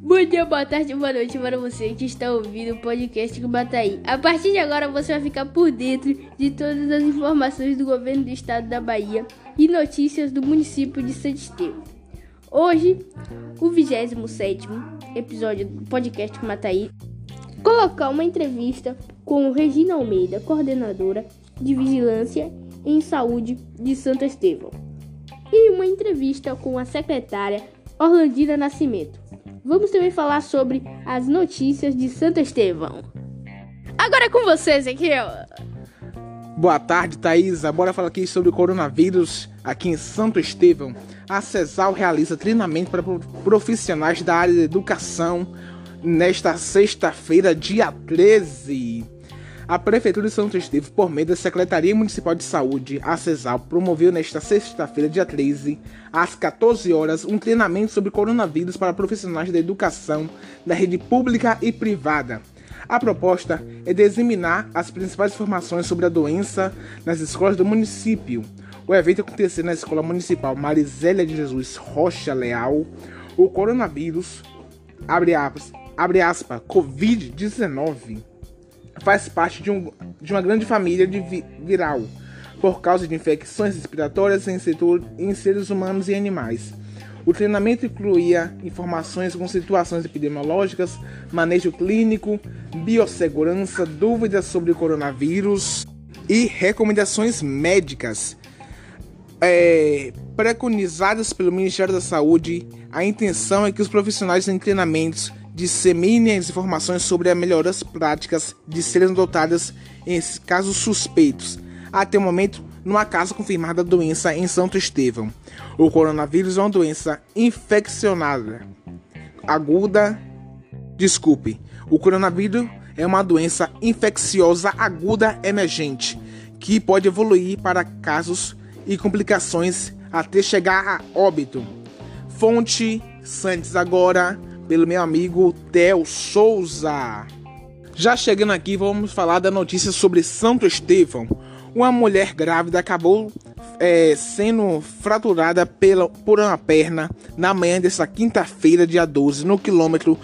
Bom dia, boa tarde, boa noite para você que está ouvindo o podcast do Bataí. A partir de agora você vai ficar por dentro de todas as informações do governo do estado da Bahia e notícias do município de Santo Estevão. Hoje, o 27 episódio do podcast Mataí, colocar uma entrevista com Regina Almeida, coordenadora de Vigilância em Saúde de Santo Estevão, e uma entrevista com a secretária Orlandina Nascimento. Vamos também falar sobre as notícias de Santo Estevão. Agora é com vocês aqui. Boa tarde, Thaisa. Bora falar aqui sobre o coronavírus aqui em Santo Estevão. A CESAL realiza treinamento para profissionais da área de educação nesta sexta-feira, dia 13. A Prefeitura de Santo Estevão, por meio da Secretaria Municipal de Saúde, a CESAL, promoveu nesta sexta-feira, dia 13, às 14 horas, um treinamento sobre coronavírus para profissionais da educação da rede pública e privada. A proposta é disseminar as principais informações sobre a doença nas escolas do município. O evento aconteceu na Escola Municipal Marizélia de Jesus Rocha Leal. O coronavírus, abre aspas, abre aspas Covid-19 faz parte de, um, de uma grande família de vi viral, por causa de infecções respiratórias em, setor, em seres humanos e animais. O treinamento incluía informações com situações epidemiológicas, manejo clínico, biossegurança, dúvidas sobre o coronavírus e recomendações médicas. É, preconizadas pelo Ministério da Saúde, a intenção é que os profissionais em treinamentos disseminem as informações sobre as melhores práticas de serem adotadas em casos suspeitos. Até o momento, não há caso confirmado da doença em Santo Estevão. O coronavírus é uma doença infeccionada aguda. Desculpe, o coronavírus é uma doença infecciosa aguda emergente que pode evoluir para casos e complicações até chegar a óbito. Fonte Santos agora pelo meu amigo Theo Souza. Já chegando aqui, vamos falar da notícia sobre Santo Estevão. Uma mulher grávida acabou é, sendo fraturada pela, por uma perna na manhã dessa quinta-feira, dia 12, no quilômetro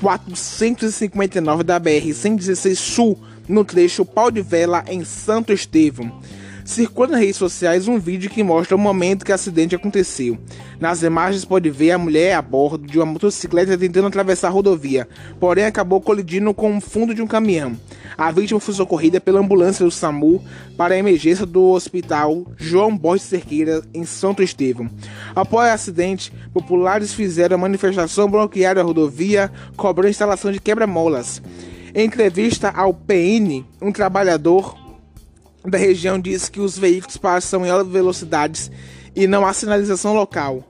459 da BR-116 Sul, no trecho Pau de Vela, em Santo Estevão. Circula nas redes sociais um vídeo que mostra o momento que o acidente aconteceu. Nas imagens pode ver a mulher a bordo de uma motocicleta tentando atravessar a rodovia, porém acabou colidindo com o fundo de um caminhão. A vítima foi socorrida pela ambulância do SAMU para a emergência do hospital João Borges Cerqueira, em Santo Estevão. Após o acidente, populares fizeram a manifestação bloquearam a rodovia, cobrando instalação de quebra-molas. Em entrevista ao PN, um trabalhador da região diz que os veículos passam em altas velocidades e não há sinalização local.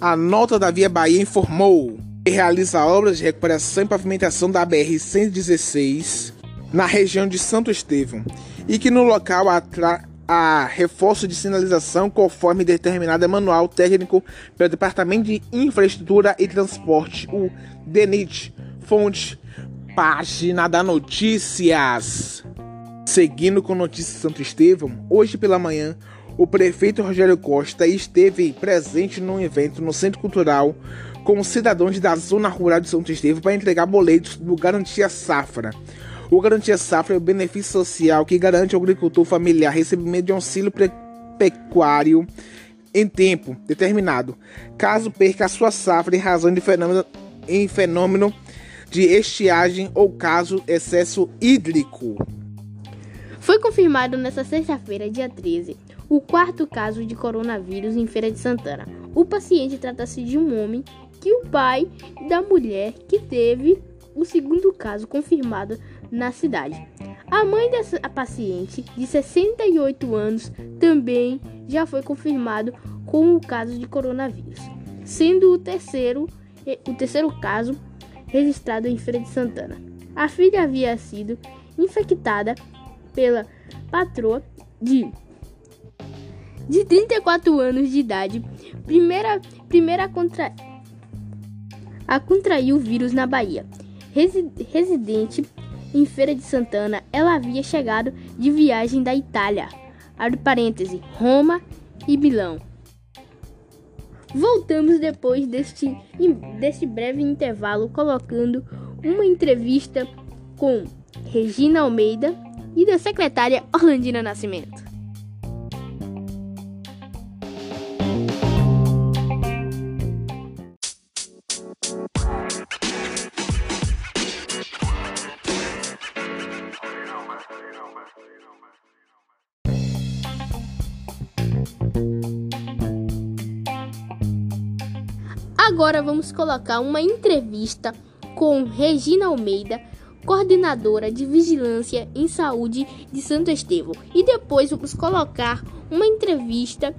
A nota da Via Bahia informou que realiza obras de recuperação e pavimentação da BR-116 na região de Santo Estevão e que no local há reforço de sinalização conforme determinado manual técnico pelo Departamento de Infraestrutura e Transporte, o DENIT. Fonte, página da Notícias. Seguindo com notícias de Santo Estevão, hoje pela manhã, o prefeito Rogério Costa esteve presente num evento no Centro Cultural com cidadãos da zona rural de Santo Estevão para entregar boletos do Garantia Safra. O Garantia Safra é o benefício social que garante ao agricultor familiar recebimento de auxílio pecuário em tempo determinado, caso perca a sua safra em razão de fenômeno, em fenômeno de estiagem ou caso excesso hídrico. Confirmado nesta sexta-feira, dia 13, o quarto caso de coronavírus em Feira de Santana. O paciente trata-se de um homem que o pai da mulher que teve o segundo caso confirmado na cidade. A mãe dessa paciente, de 68 anos, também já foi confirmado com o caso de coronavírus, sendo o terceiro, o terceiro caso registrado em Feira de Santana. A filha havia sido infectada pela patroa de de 34 anos de idade, primeira primeira contra, a contrair o vírus na Bahia. Resi, residente em Feira de Santana, ela havia chegado de viagem da Itália, abre parêntese, Roma e Milão. Voltamos depois deste, deste breve intervalo colocando uma entrevista com Regina Almeida e da secretária Orlandina Nascimento. Agora vamos colocar uma entrevista com Regina Almeida, coordenadora de Vigilância em Saúde de Santo Estevão. E depois vamos colocar uma entrevista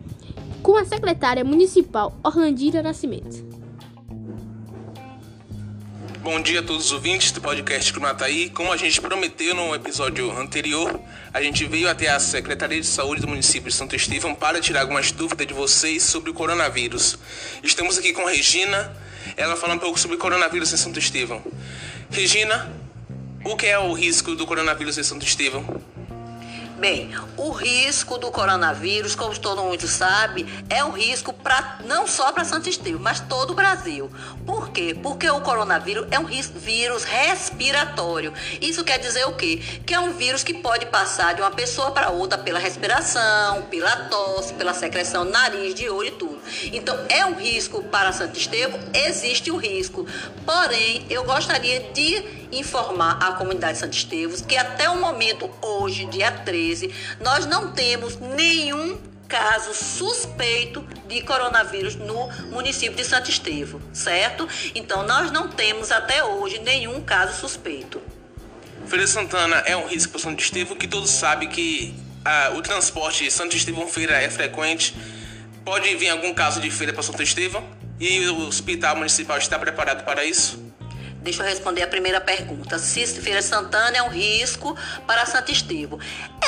com a secretária municipal Orlandira Nascimento. Bom dia a todos os ouvintes do podcast Cunataí. Como a gente prometeu no episódio anterior, a gente veio até a Secretaria de Saúde do município de Santo Estevão para tirar algumas dúvidas de vocês sobre o coronavírus. Estamos aqui com Regina, ela fala um pouco sobre o coronavírus em Santo Estevão. Regina, o que é o risco do coronavírus em Santo Estevão? Bem, o risco do coronavírus, como todo mundo sabe, é um risco pra, não só para Santo Estevão, mas todo o Brasil. Por quê? Porque o coronavírus é um vírus respiratório. Isso quer dizer o quê? Que é um vírus que pode passar de uma pessoa para outra pela respiração, pela tosse, pela secreção, nariz, de olho e tudo. Então, é um risco para Santo Estevão? Existe o um risco. Porém, eu gostaria de informar a comunidade de Santo Estevos que até o momento, hoje, dia 13, nós não temos nenhum caso suspeito de coronavírus no município de Santo Estevão, certo? Então, nós não temos até hoje nenhum caso suspeito. Feira Santana é um risco para Santo Estevão que todos sabem que ah, o transporte Santo Estevão Feira é frequente. Pode vir algum caso de feira para Santo Estevão e o hospital municipal está preparado para isso? Deixa eu responder a primeira pergunta. Se Feira Santana é um risco para Santo Estevão.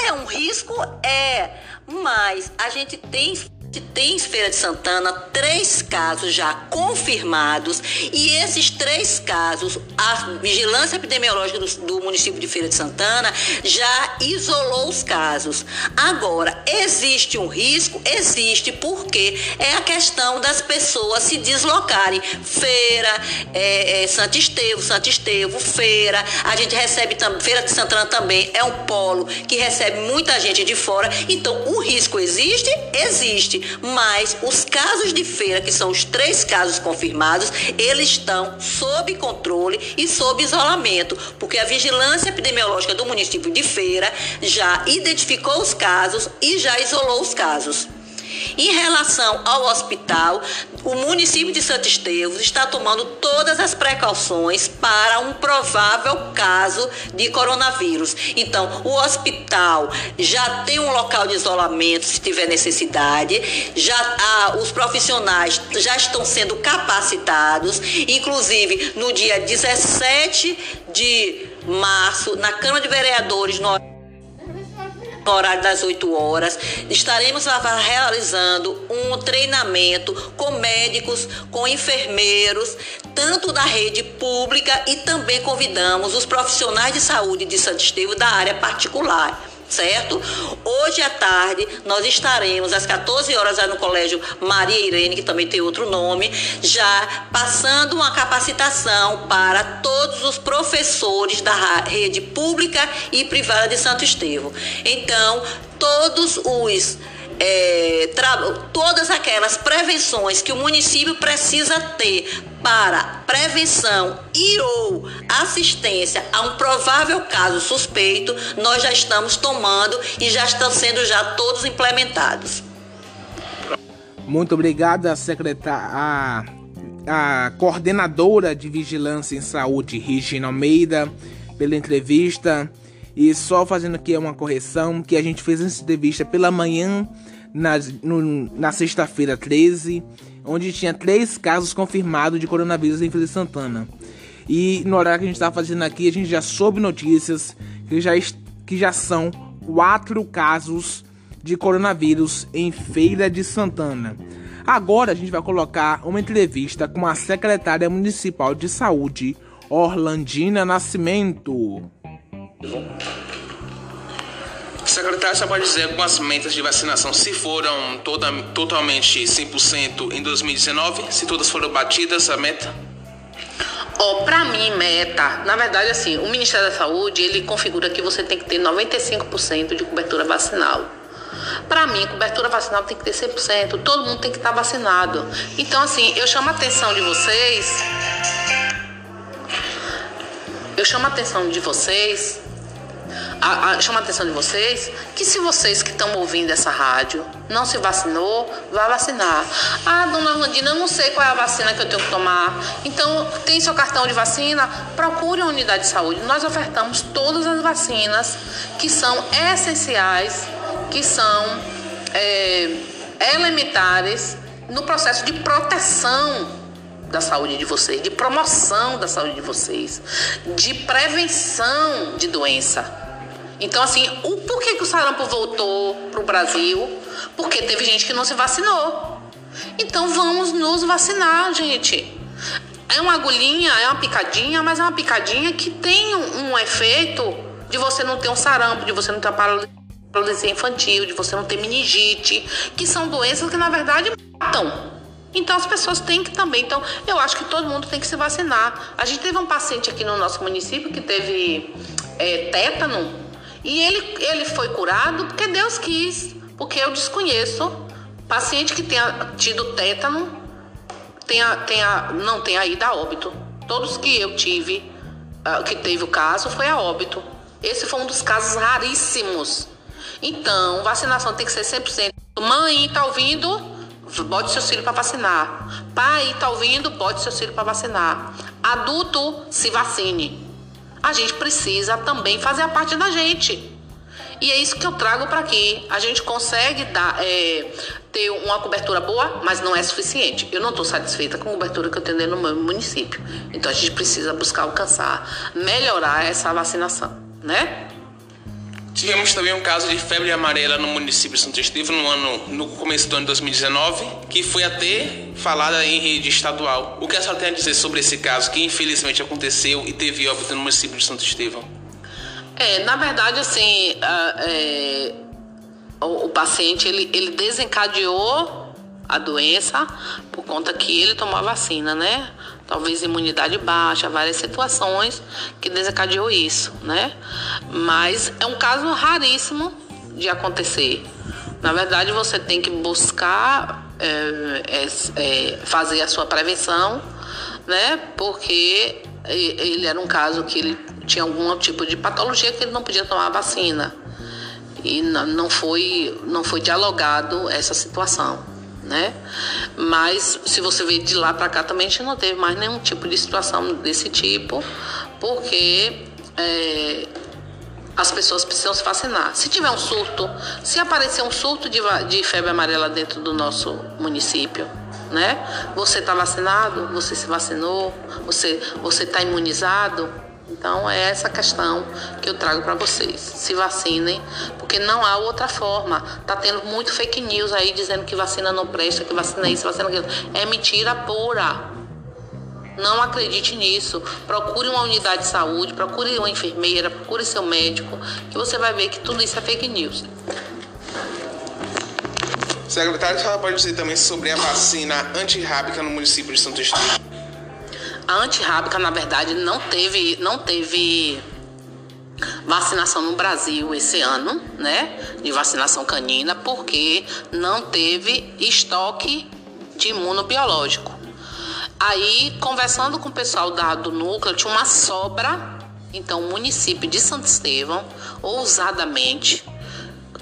É um risco? É. Mas a gente tem tem em Feira de Santana três casos já confirmados e esses três casos, a vigilância epidemiológica do, do, município de Feira de Santana já isolou os casos. Agora, existe um risco? Existe, porque é a questão das pessoas se deslocarem. Feira, é, é, Santo Estevo, Santo Estevo, Feira. A gente recebe também, Feira de Santana também é um polo que recebe muita gente de fora. Então, o risco existe? Existe mas os casos de feira, que são os três casos confirmados, eles estão sob controle e sob isolamento, porque a vigilância epidemiológica do município de Feira já identificou os casos e já isolou os casos. Em relação ao hospital, o município de Santo Estevão está tomando todas as precauções para um provável caso de coronavírus. Então, o hospital já tem um local de isolamento se tiver necessidade, já há, os profissionais já estão sendo capacitados, inclusive no dia 17 de março, na Câmara de Vereadores, no no horário das 8 horas. Estaremos realizando um treinamento com médicos, com enfermeiros, tanto da rede pública e também convidamos os profissionais de saúde de Santo Estevão da área particular certo? Hoje à tarde nós estaremos às 14 horas no Colégio Maria Irene, que também tem outro nome, já passando uma capacitação para todos os professores da rede pública e privada de Santo Estevão. Então, todos os é, todas aquelas prevenções que o município precisa ter para prevenção e ou assistência a um provável caso suspeito, nós já estamos tomando e já estão sendo já todos implementados. Muito obrigada, secretária, a, coordenadora de Vigilância em Saúde, Regina Almeida, pela entrevista. E só fazendo aqui uma correção, que a gente fez essa entrevista pela manhã, na, na sexta-feira 13, onde tinha três casos confirmados de coronavírus em Feira de Santana. E no horário que a gente estava fazendo aqui, a gente já soube notícias que já, que já são quatro casos de coronavírus em Feira de Santana. Agora a gente vai colocar uma entrevista com a secretária municipal de saúde, Orlandina Nascimento. Secretário, você pode dizer algumas metas de vacinação, se foram toda, totalmente 100% em 2019, se todas foram batidas a meta? Oh, para mim, meta, na verdade, assim, o Ministério da Saúde, ele configura que você tem que ter 95% de cobertura vacinal. Para mim, cobertura vacinal tem que ter 100%, todo mundo tem que estar vacinado. Então, assim, eu chamo a atenção de vocês. Eu chamo a atenção de vocês a, a, chama a atenção de vocês que se vocês que estão ouvindo essa rádio não se vacinou, vá vacinar. Ah, dona Rondina, eu não sei qual é a vacina que eu tenho que tomar. Então, tem seu cartão de vacina? Procure a unidade de saúde. Nós ofertamos todas as vacinas que são essenciais, que são é, elementares no processo de proteção da saúde de vocês, de promoção da saúde de vocês, de prevenção de doença. Então, assim, o porquê que o sarampo voltou para o Brasil? Porque teve gente que não se vacinou. Então, vamos nos vacinar, gente. É uma agulhinha, é uma picadinha, mas é uma picadinha que tem um, um efeito de você não ter um sarampo, de você não ter paralisia infantil, de você não ter meningite, que são doenças que na verdade matam. Então as pessoas têm que também. Então eu acho que todo mundo tem que se vacinar. A gente teve um paciente aqui no nosso município que teve é, tétano e ele, ele foi curado porque Deus quis, porque eu desconheço paciente que tenha tido tétano, tenha, tenha, não tenha ido a óbito. Todos que eu tive, uh, que teve o caso, foi a óbito. Esse foi um dos casos raríssimos. Então, vacinação tem que ser 100%. Mãe, tá ouvindo? Bote seu filho para vacinar. Pai, tá ouvindo? Bote seu filho para vacinar. Adulto, se vacine a gente precisa também fazer a parte da gente. E é isso que eu trago para aqui. A gente consegue dar, é, ter uma cobertura boa, mas não é suficiente. Eu não estou satisfeita com a cobertura que eu tenho no meu município. Então a gente precisa buscar alcançar, melhorar essa vacinação, né? Tivemos também um caso de febre amarela no município de Santo Estevão no ano no começo do ano de 2019, que foi até falada em rede estadual. O que a senhora tem a dizer sobre esse caso que infelizmente aconteceu e teve óbito no município de Santo Estevão? É, na verdade, assim, é, o, o, paciente ele, ele desencadeou a doença por conta que ele tomou a vacina, né? Talvez imunidade baixa, várias situações que desencadeou isso, né? Mas é um caso raríssimo de acontecer. Na verdade, você tem que buscar é, é, é, fazer a sua prevenção, né? Porque ele era um caso que ele tinha algum tipo de patologia que ele não podia tomar vacina e não foi não foi dialogado essa situação né? Mas se você ver de lá para cá também a gente não teve mais nenhum tipo de situação desse tipo, porque é, as pessoas precisam se vacinar. Se tiver um surto, se aparecer um surto de, de febre amarela dentro do nosso município, né? Você está vacinado? Você se vacinou? Você está imunizado? Então é essa questão que eu trago para vocês. Se vacinem, porque não há outra forma. Tá tendo muito fake news aí dizendo que vacina não presta, que vacina isso, vacina aquilo. É mentira pura. Não acredite nisso. Procure uma unidade de saúde, procure uma enfermeira, procure seu médico, que você vai ver que tudo isso é fake news. Secretário, você pode dizer também sobre a vacina antirrábica no município de Santo Estevão? A antirrábica, na verdade, não teve, não teve vacinação no Brasil esse ano, né? De vacinação canina, porque não teve estoque de imunobiológico. Aí, conversando com o pessoal da, do núcleo, tinha uma sobra. Então, o município de Santo Estevão, ousadamente,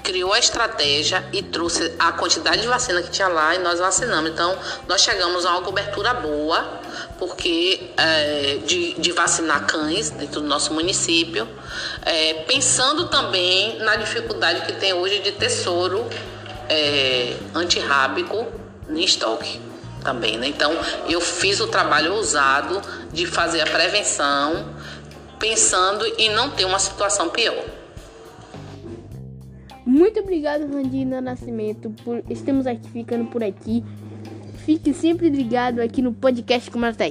criou a estratégia e trouxe a quantidade de vacina que tinha lá e nós vacinamos. Então, nós chegamos a uma cobertura boa, porque é, de, de, vacinar cães dentro do nosso município, é, pensando também na dificuldade que tem hoje de ter soro é, antirrábico em estoque também. Né? Então, eu fiz o trabalho ousado de fazer a prevenção, pensando em não ter uma situação pior. Muito obrigado, Randina Nascimento, por estamos aqui ficando por aqui. Fique sempre ligado aqui no podcast Como ela tá.